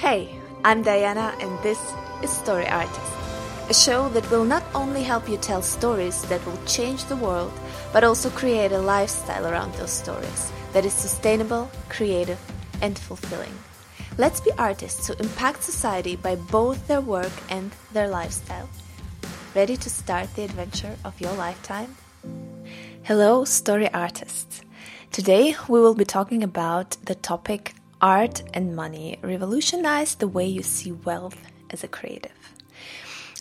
Hey, I'm Diana, and this is Story Artist, a show that will not only help you tell stories that will change the world, but also create a lifestyle around those stories that is sustainable, creative, and fulfilling. Let's be artists who impact society by both their work and their lifestyle. Ready to start the adventure of your lifetime? Hello, story artists. Today we will be talking about the topic Art and Money Revolutionize the Way You See Wealth as a Creative.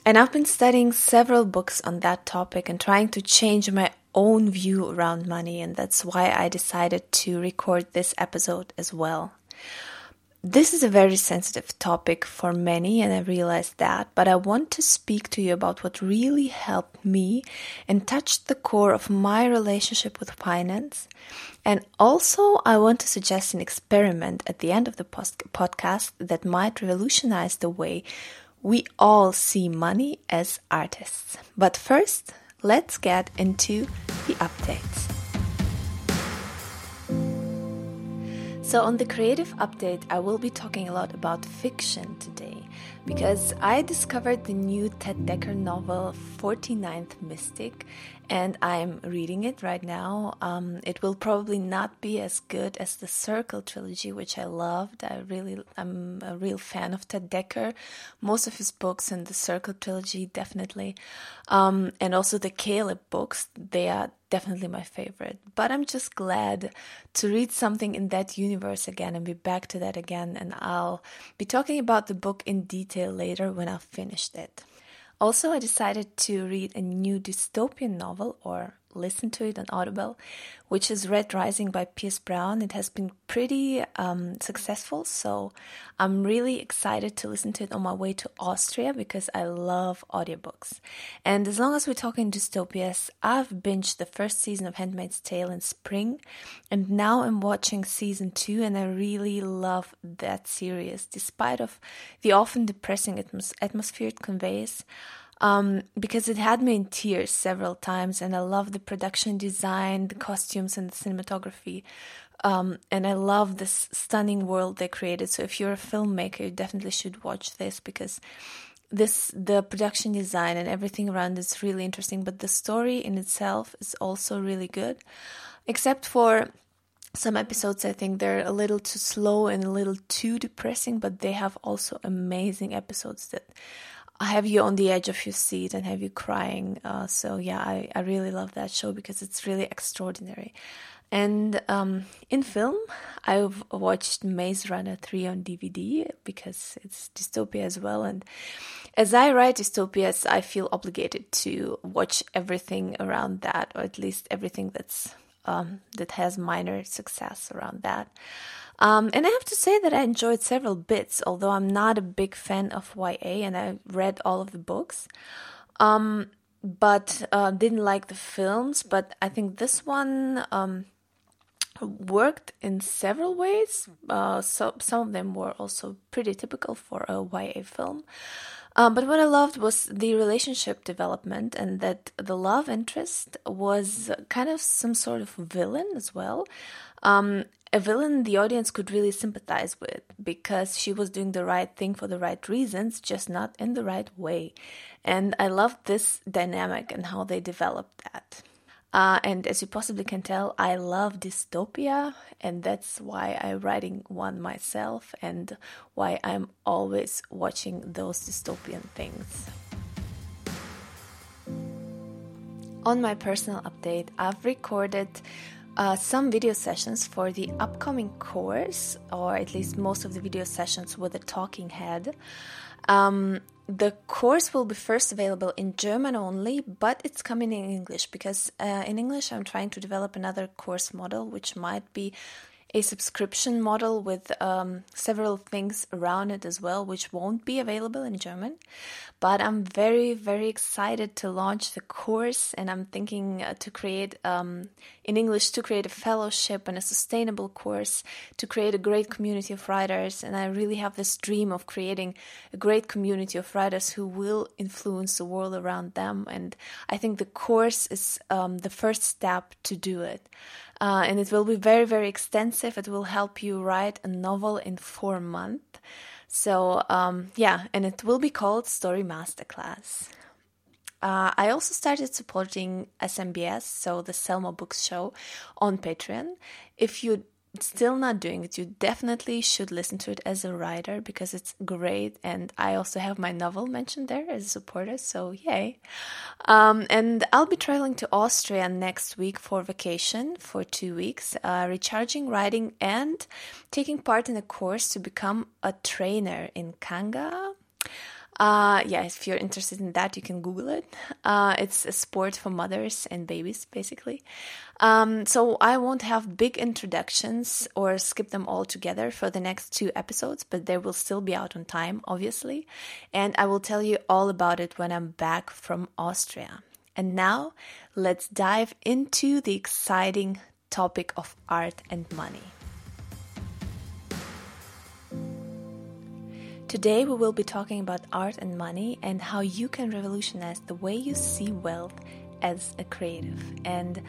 And I've been studying several books on that topic and trying to change my own view around money, and that's why I decided to record this episode as well. This is a very sensitive topic for many, and I realize that, but I want to speak to you about what really helped me and touched the core of my relationship with finance. And also, I want to suggest an experiment at the end of the post- podcast that might revolutionize the way we all see money as artists. But first, let's get into the updates. So, on the creative update, I will be talking a lot about fiction today because I discovered the new Ted Dekker novel 49th Mystic and I'm reading it right now. Um, it will probably not be as good as the Circle trilogy, which I loved. I really, I'm a real fan of Ted Dekker. Most of his books and the Circle trilogy, definitely, um, and also the Caleb books. They are definitely my favorite. But I'm just glad to read something in that universe again and be back to that again. And I'll be talking about the book in detail later when I've finished it. Also, I decided to read a new dystopian novel or listen to it on Audible, which is Red Rising by Pierce Brown. It has been pretty um, successful, so I'm really excited to listen to it on my way to Austria because I love audiobooks. And as long as we're talking dystopias, I've binged the first season of Handmaid's Tale in spring, and now I'm watching season two, and I really love that series, despite of the often depressing atmos- atmosphere it conveys um, because it had me in tears several times, and I love the production design, the costumes, and the cinematography. Um, and I love this stunning world they created. So if you're a filmmaker, you definitely should watch this because this the production design and everything around is really interesting. But the story in itself is also really good, except for some episodes i think they're a little too slow and a little too depressing but they have also amazing episodes that have you on the edge of your seat and have you crying. Uh, so yeah, I, I really love that show because it's really extraordinary. And um, in film, I've watched Maze Runner 3 on DVD because it's dystopia as well. And as I write dystopias, I feel obligated to watch everything around that, or at least everything that's um, that has minor success around that. Um, and I have to say that I enjoyed several bits, although I'm not a big fan of YA and I read all of the books. Um, but uh, didn't like the films. But I think this one um, worked in several ways. Uh, so some of them were also pretty typical for a YA film. Um, but what I loved was the relationship development and that the love interest was kind of some sort of villain as well. Um, a villain the audience could really sympathize with because she was doing the right thing for the right reasons, just not in the right way. And I loved this dynamic and how they developed that. Uh, and as you possibly can tell, I love dystopia, and that's why I'm writing one myself and why I'm always watching those dystopian things. On my personal update, I've recorded uh, some video sessions for the upcoming course, or at least most of the video sessions with a talking head. Um, the course will be first available in German only, but it's coming in English because uh, in English I'm trying to develop another course model which might be a subscription model with um, several things around it as well, which won't be available in German. But I'm very, very excited to launch the course, and I'm thinking uh, to create um, in English to create a fellowship and a sustainable course to create a great community of writers. And I really have this dream of creating a great community of writers who will influence the world around them. And I think the course is um, the first step to do it. Uh, and it will be very, very extensive. It will help you write a novel in four months. So, um, yeah, and it will be called Story Masterclass. Uh, I also started supporting SMBS, so the Sell More Books Show, on Patreon. If you still not doing it, you definitely should listen to it as a writer because it's great. And I also have my novel mentioned there as a supporter, so yay. Um, and I'll be traveling to Austria next week for vacation for two weeks, uh, recharging, writing, and taking part in a course to become a trainer in Kanga. Uh, yeah, if you're interested in that, you can Google it. Uh, it's a sport for mothers and babies, basically. Um, so I won't have big introductions or skip them all together for the next two episodes, but they will still be out on time, obviously. And I will tell you all about it when I'm back from Austria. And now let's dive into the exciting topic of art and money. Today, we will be talking about art and money and how you can revolutionize the way you see wealth as a creative. And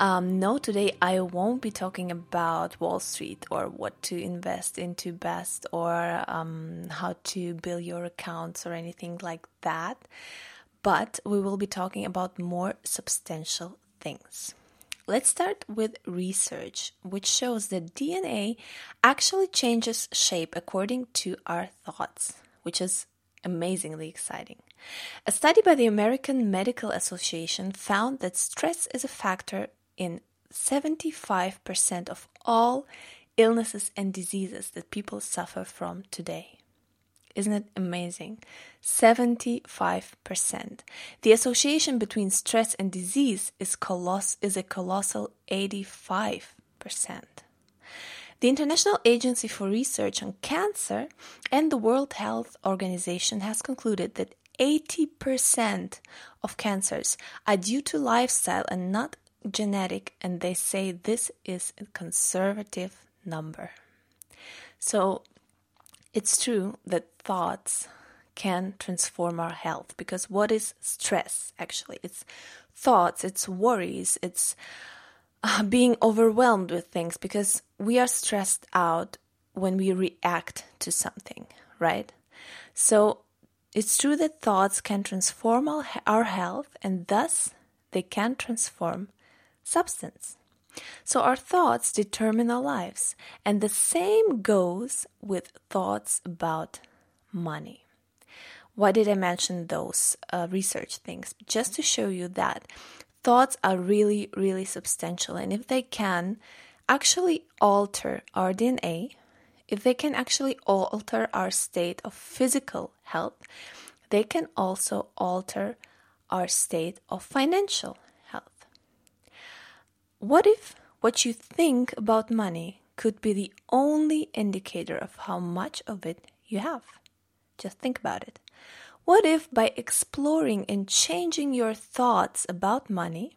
um, no, today I won't be talking about Wall Street or what to invest into best or um, how to build your accounts or anything like that. But we will be talking about more substantial things. Let's start with research, which shows that DNA actually changes shape according to our thoughts, which is amazingly exciting. A study by the American Medical Association found that stress is a factor in 75% of all illnesses and diseases that people suffer from today. Isn't it amazing? 75%. The association between stress and disease is, coloss- is a colossal 85%. The International Agency for Research on Cancer and the World Health Organization has concluded that 80% of cancers are due to lifestyle and not genetic, and they say this is a conservative number. So it's true that thoughts can transform our health because what is stress actually? It's thoughts, it's worries, it's uh, being overwhelmed with things because we are stressed out when we react to something, right? So it's true that thoughts can transform our health and thus they can transform substance. So our thoughts determine our lives, and the same goes with thoughts about money. Why did I mention those uh, research things? Just to show you that thoughts are really, really substantial, and if they can actually alter our DNA, if they can actually alter our state of physical health, they can also alter our state of financial health. what if what you think about money could be the only indicator of how much of it you have? Just think about it. What if by exploring and changing your thoughts about money,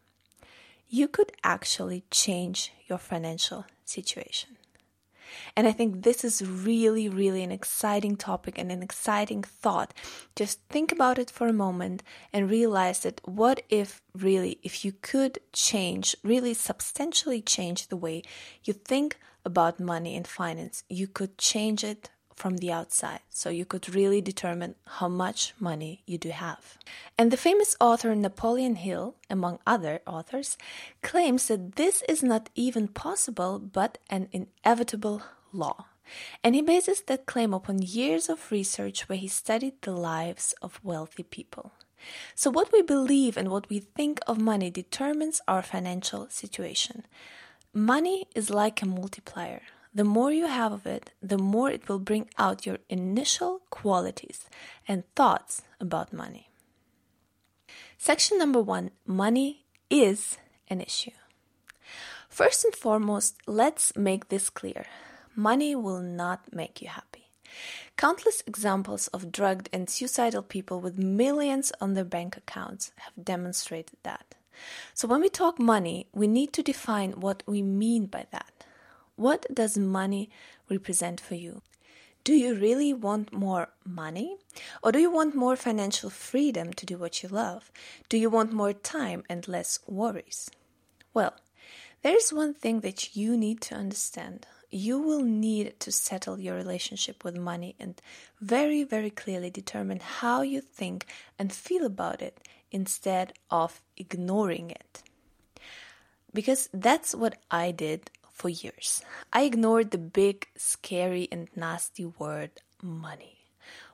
you could actually change your financial situation? And I think this is really, really an exciting topic and an exciting thought. Just think about it for a moment and realize that what if really, if you could change, really substantially change the way you think about money and finance, you could change it from the outside. So you could really determine how much money you do have. And the famous author Napoleon Hill, among other authors, claims that this is not even possible but an inevitable law. And he bases that claim upon years of research where he studied the lives of wealthy people. So, what we believe and what we think of money determines our financial situation. Money is like a multiplier. The more you have of it, the more it will bring out your initial qualities and thoughts about money. Section number one money is an issue. First and foremost, let's make this clear money will not make you happy. Countless examples of drugged and suicidal people with millions on their bank accounts have demonstrated that. So, when we talk money, we need to define what we mean by that. What does money represent for you? Do you really want more money? Or do you want more financial freedom to do what you love? Do you want more time and less worries? Well, there is one thing that you need to understand. you will need to settle your relationship with money and very, very clearly determine how you think and feel about it instead of ignoring it. Because that's what I did for years. I ignored the big, scary, and nasty word money.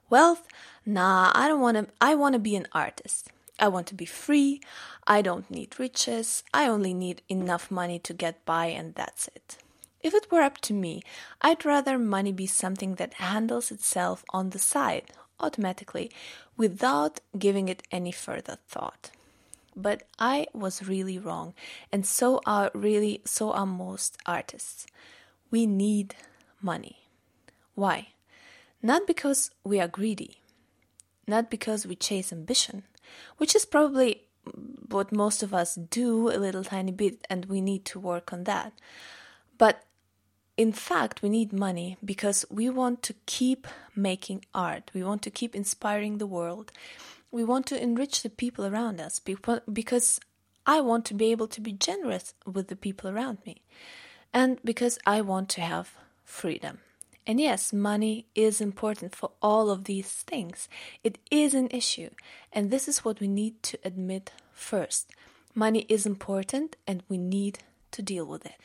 Wealth? Nah, I don't want to. I want to be an artist. I want to be free. I don't need riches. I only need enough money to get by, and that's it. If it were up to me, I'd rather money be something that handles itself on the side, automatically, without giving it any further thought. But I was really wrong, and so are really so are most artists. We need money. Why? Not because we are greedy, not because we chase ambition, which is probably what most of us do a little tiny bit, and we need to work on that. But in fact, we need money because we want to keep making art. We want to keep inspiring the world. We want to enrich the people around us because I want to be able to be generous with the people around me. And because I want to have freedom. And yes, money is important for all of these things. It is an issue. And this is what we need to admit first. Money is important and we need to deal with it.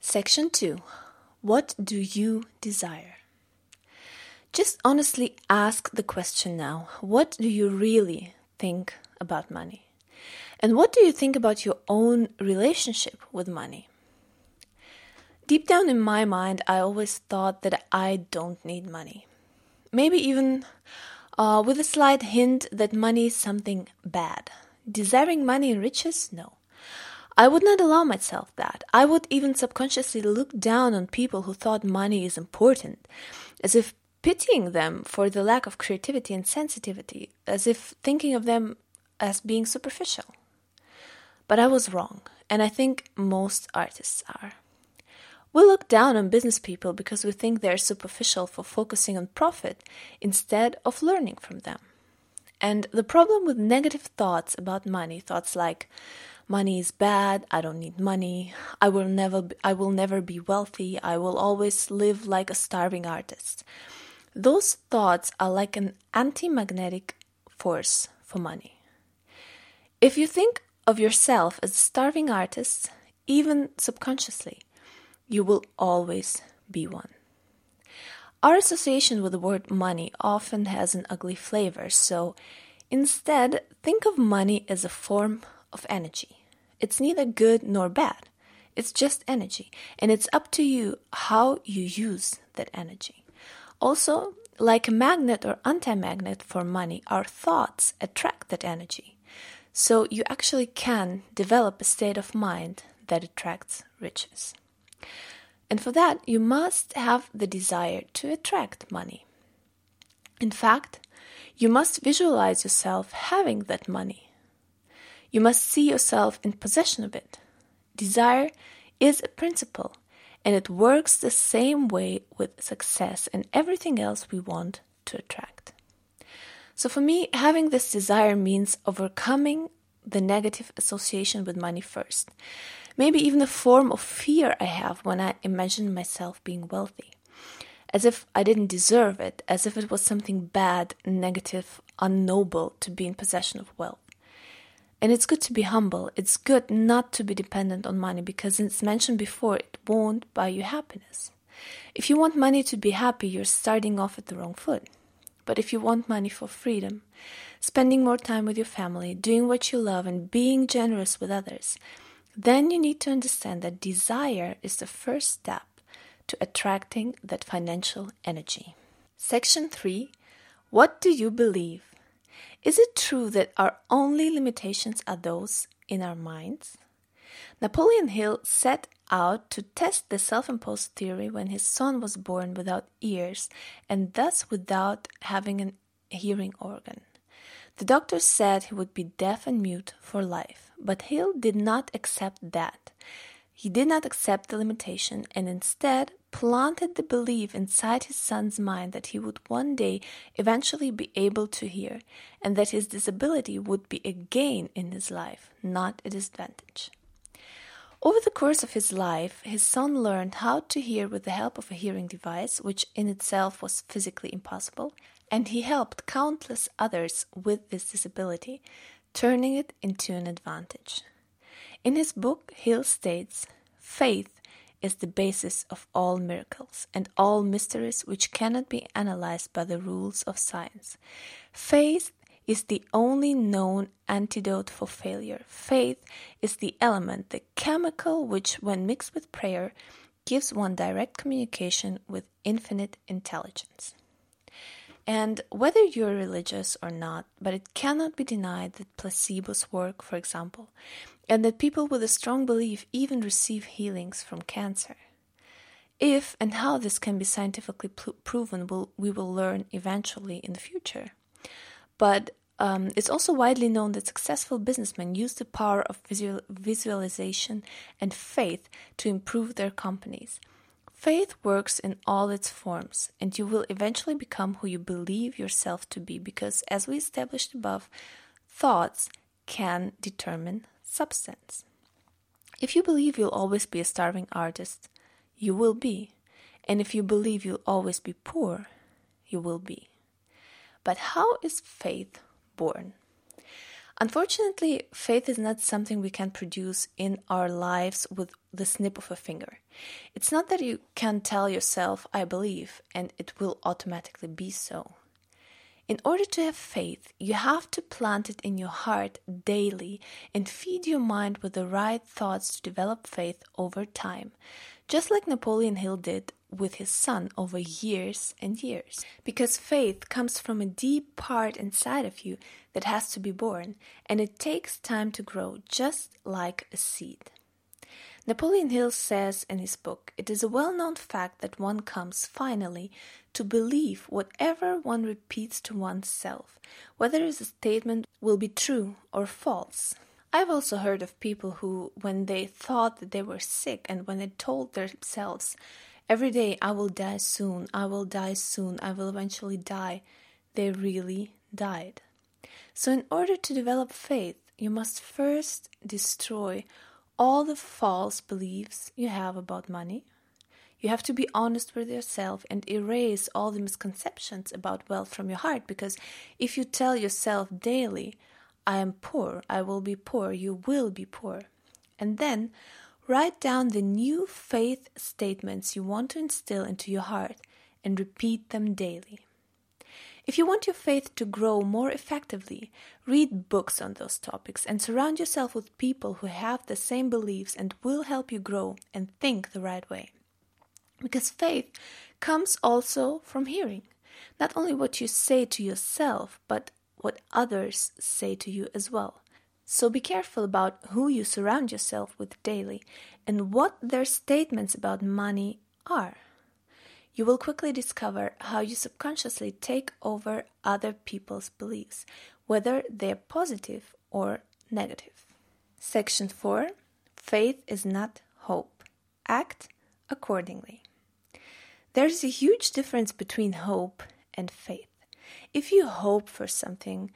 Section 2 What do you desire? Just honestly ask the question now what do you really think about money? And what do you think about your own relationship with money? Deep down in my mind, I always thought that I don't need money. Maybe even uh, with a slight hint that money is something bad. Desiring money and riches? No. I would not allow myself that. I would even subconsciously look down on people who thought money is important, as if pitying them for the lack of creativity and sensitivity, as if thinking of them as being superficial. But I was wrong, and I think most artists are. We look down on business people because we think they're superficial for focusing on profit instead of learning from them. And the problem with negative thoughts about money, thoughts like money is bad, I don't need money, I will never be, I will never be wealthy, I will always live like a starving artist. Those thoughts are like an anti-magnetic force for money. If you think of yourself as a starving artist, even subconsciously, you will always be one. Our association with the word money often has an ugly flavor, so instead, think of money as a form of energy. It's neither good nor bad, it's just energy, and it's up to you how you use that energy. Also, like a magnet or anti magnet for money, our thoughts attract that energy. So you actually can develop a state of mind that attracts riches. And for that, you must have the desire to attract money. In fact, you must visualize yourself having that money. You must see yourself in possession of it. Desire is a principle, and it works the same way with success and everything else we want to attract. So, for me, having this desire means overcoming the negative association with money first maybe even a form of fear I have when I imagine myself being wealthy. As if I didn't deserve it, as if it was something bad, negative, unnoble to be in possession of wealth. And it's good to be humble. It's good not to be dependent on money because as mentioned before, it won't buy you happiness. If you want money to be happy, you're starting off at the wrong foot. But if you want money for freedom, spending more time with your family, doing what you love, and being generous with others, then you need to understand that desire is the first step to attracting that financial energy. Section 3 What do you believe? Is it true that our only limitations are those in our minds? Napoleon Hill set out to test the self imposed theory when his son was born without ears and thus without having a hearing organ. The doctor said he would be deaf and mute for life, but Hill did not accept that. He did not accept the limitation and instead planted the belief inside his son's mind that he would one day eventually be able to hear and that his disability would be a gain in his life, not a disadvantage. Over the course of his life, his son learned how to hear with the help of a hearing device, which in itself was physically impossible, and he helped countless others with this disability, turning it into an advantage. In his book, Hill states Faith is the basis of all miracles and all mysteries which cannot be analyzed by the rules of science. Faith is the only known antidote for failure. Faith is the element, the chemical which, when mixed with prayer, gives one direct communication with infinite intelligence. And whether you're religious or not, but it cannot be denied that placebos work, for example, and that people with a strong belief even receive healings from cancer. If and how this can be scientifically proven, will, we will learn eventually in the future. But um, it's also widely known that successful businessmen use the power of visual, visualization and faith to improve their companies. Faith works in all its forms, and you will eventually become who you believe yourself to be because, as we established above, thoughts can determine substance. If you believe you'll always be a starving artist, you will be. And if you believe you'll always be poor, you will be. But how is faith born. Unfortunately, faith is not something we can produce in our lives with the snip of a finger. It's not that you can tell yourself, I believe, and it will automatically be so. In order to have faith, you have to plant it in your heart daily and feed your mind with the right thoughts to develop faith over time, just like Napoleon Hill did with his son over years and years. Because faith comes from a deep part inside of you that has to be born, and it takes time to grow, just like a seed. Napoleon Hill says in his book, It is a well known fact that one comes finally to believe whatever one repeats to oneself, whether a statement will be true or false. I've also heard of people who, when they thought that they were sick and when they told themselves Every day, I will die soon, I will die soon, I will eventually die. They really died. So, in order to develop faith, you must first destroy all the false beliefs you have about money. You have to be honest with yourself and erase all the misconceptions about wealth from your heart because if you tell yourself daily, I am poor, I will be poor, you will be poor. And then Write down the new faith statements you want to instill into your heart and repeat them daily. If you want your faith to grow more effectively, read books on those topics and surround yourself with people who have the same beliefs and will help you grow and think the right way. Because faith comes also from hearing, not only what you say to yourself, but what others say to you as well. So be careful about who you surround yourself with daily and what their statements about money are. You will quickly discover how you subconsciously take over other people's beliefs, whether they're positive or negative. Section 4 Faith is not hope. Act accordingly. There's a huge difference between hope and faith. If you hope for something,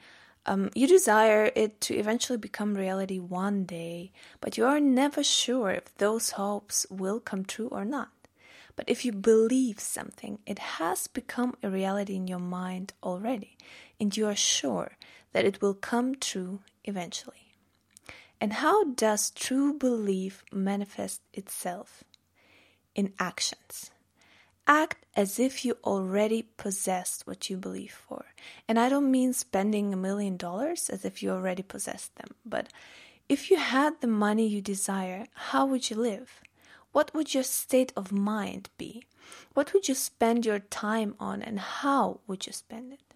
um, you desire it to eventually become reality one day, but you are never sure if those hopes will come true or not. But if you believe something, it has become a reality in your mind already, and you are sure that it will come true eventually. And how does true belief manifest itself? In actions. Act as if you already possessed what you believe for. And I don't mean spending a million dollars as if you already possessed them, but if you had the money you desire, how would you live? What would your state of mind be? What would you spend your time on and how would you spend it?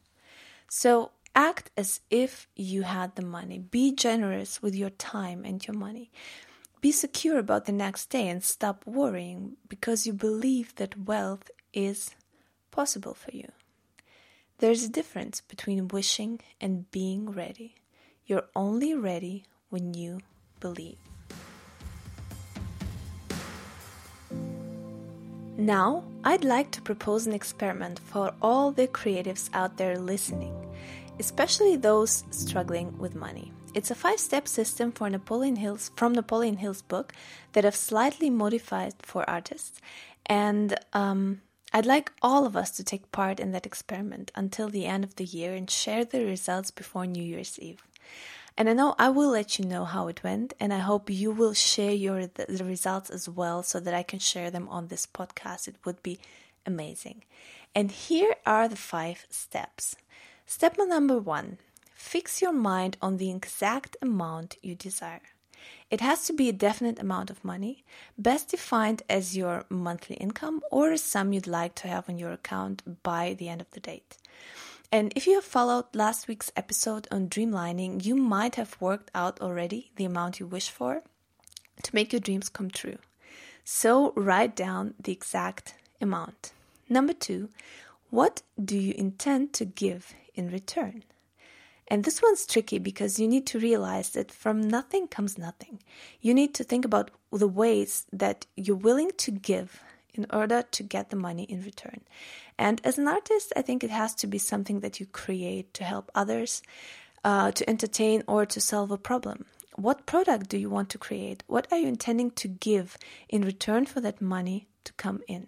So act as if you had the money. Be generous with your time and your money. Be secure about the next day and stop worrying because you believe that wealth is possible for you. There's a difference between wishing and being ready. You're only ready when you believe. Now, I'd like to propose an experiment for all the creatives out there listening, especially those struggling with money. It's a five step system for Napoleon Hill's, from Napoleon Hill's book that I've slightly modified for artists. And um, I'd like all of us to take part in that experiment until the end of the year and share the results before New Year's Eve. And I know I will let you know how it went, and I hope you will share your the, results as well so that I can share them on this podcast. It would be amazing. And here are the five steps. Step number one fix your mind on the exact amount you desire. It has to be a definite amount of money, best defined as your monthly income or a sum you'd like to have on your account by the end of the date. And if you have followed last week's episode on dreamlining, you might have worked out already the amount you wish for to make your dreams come true. So write down the exact amount. Number two, what do you intend to give in return? And this one's tricky because you need to realize that from nothing comes nothing. You need to think about the ways that you're willing to give in order to get the money in return. And as an artist, I think it has to be something that you create to help others, uh, to entertain, or to solve a problem. What product do you want to create? What are you intending to give in return for that money to come in?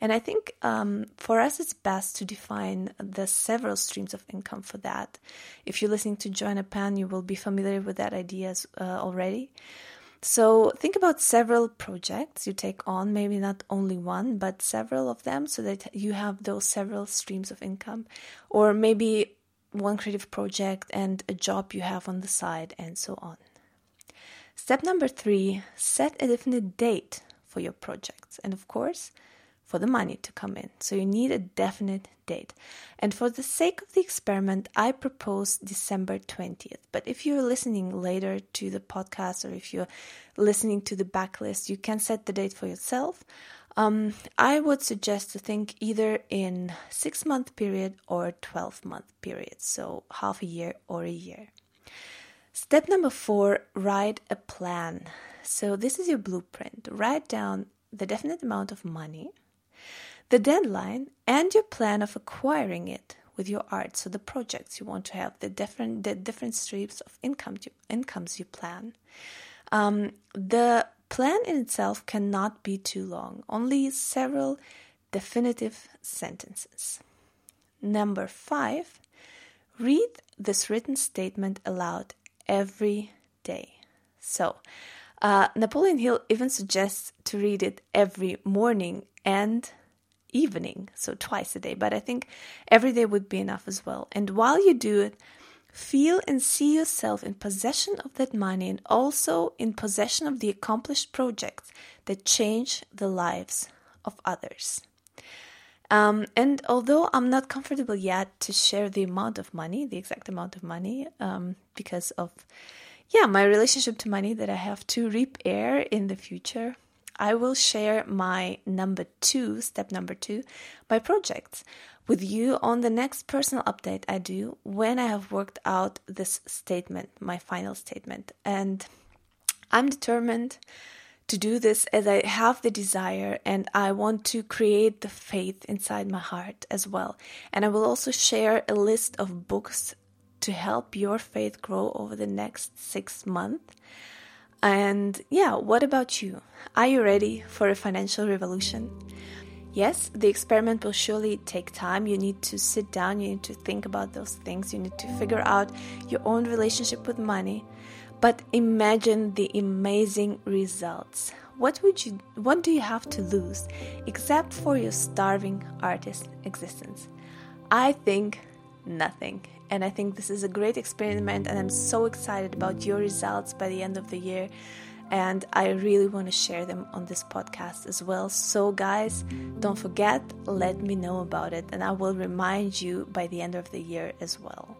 And I think um, for us, it's best to define the several streams of income for that. If you're listening to Joanna Penn, you will be familiar with that idea uh, already. So think about several projects you take on, maybe not only one, but several of them, so that you have those several streams of income, or maybe one creative project and a job you have on the side, and so on. Step number three set a definite date for your projects. And of course, for the money to come in. So you need a definite date. And for the sake of the experiment, I propose December 20th. But if you're listening later to the podcast or if you're listening to the backlist, you can set the date for yourself. Um, I would suggest to think either in six month period or 12 month period, so half a year or a year. Step number four write a plan. So, this is your blueprint. Write down the definite amount of money the deadline, and your plan of acquiring it with your art. So the projects you want to have, the different the different streams of income you, incomes you plan. Um, the plan in itself cannot be too long. Only several definitive sentences. Number five, read this written statement aloud every day. So, uh, Napoleon Hill even suggests to read it every morning and evening, so twice a day. But I think every day would be enough as well. And while you do it, feel and see yourself in possession of that money and also in possession of the accomplished projects that change the lives of others. Um, and although I'm not comfortable yet to share the amount of money, the exact amount of money, um, because of yeah my relationship to money that I have to repair in the future, I will share my number two, step number two, my projects with you on the next personal update I do when I have worked out this statement, my final statement. And I'm determined to do this as I have the desire and I want to create the faith inside my heart as well. And I will also share a list of books to help your faith grow over the next six months. And yeah, what about you? Are you ready for a financial revolution? Yes, the experiment will surely take time. You need to sit down, you need to think about those things, you need to figure out your own relationship with money. But imagine the amazing results. What would you what do you have to lose except for your starving artist existence? I think nothing. And I think this is a great experiment, and I'm so excited about your results by the end of the year. And I really want to share them on this podcast as well. So, guys, don't forget, let me know about it, and I will remind you by the end of the year as well.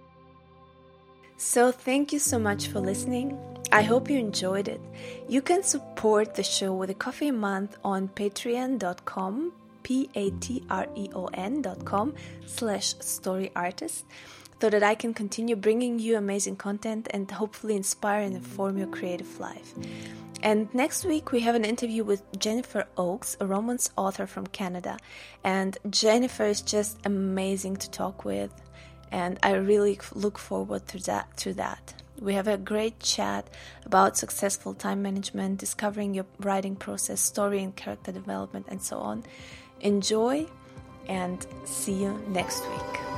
So, thank you so much for listening. I hope you enjoyed it. You can support the show with a coffee a month on patreon.com, P A T R E O N.com slash story artist so that I can continue bringing you amazing content and hopefully inspire and inform your creative life. And next week, we have an interview with Jennifer Oakes, a romance author from Canada. And Jennifer is just amazing to talk with, and I really look forward to that. To that. We have a great chat about successful time management, discovering your writing process, story and character development, and so on. Enjoy and see you next week.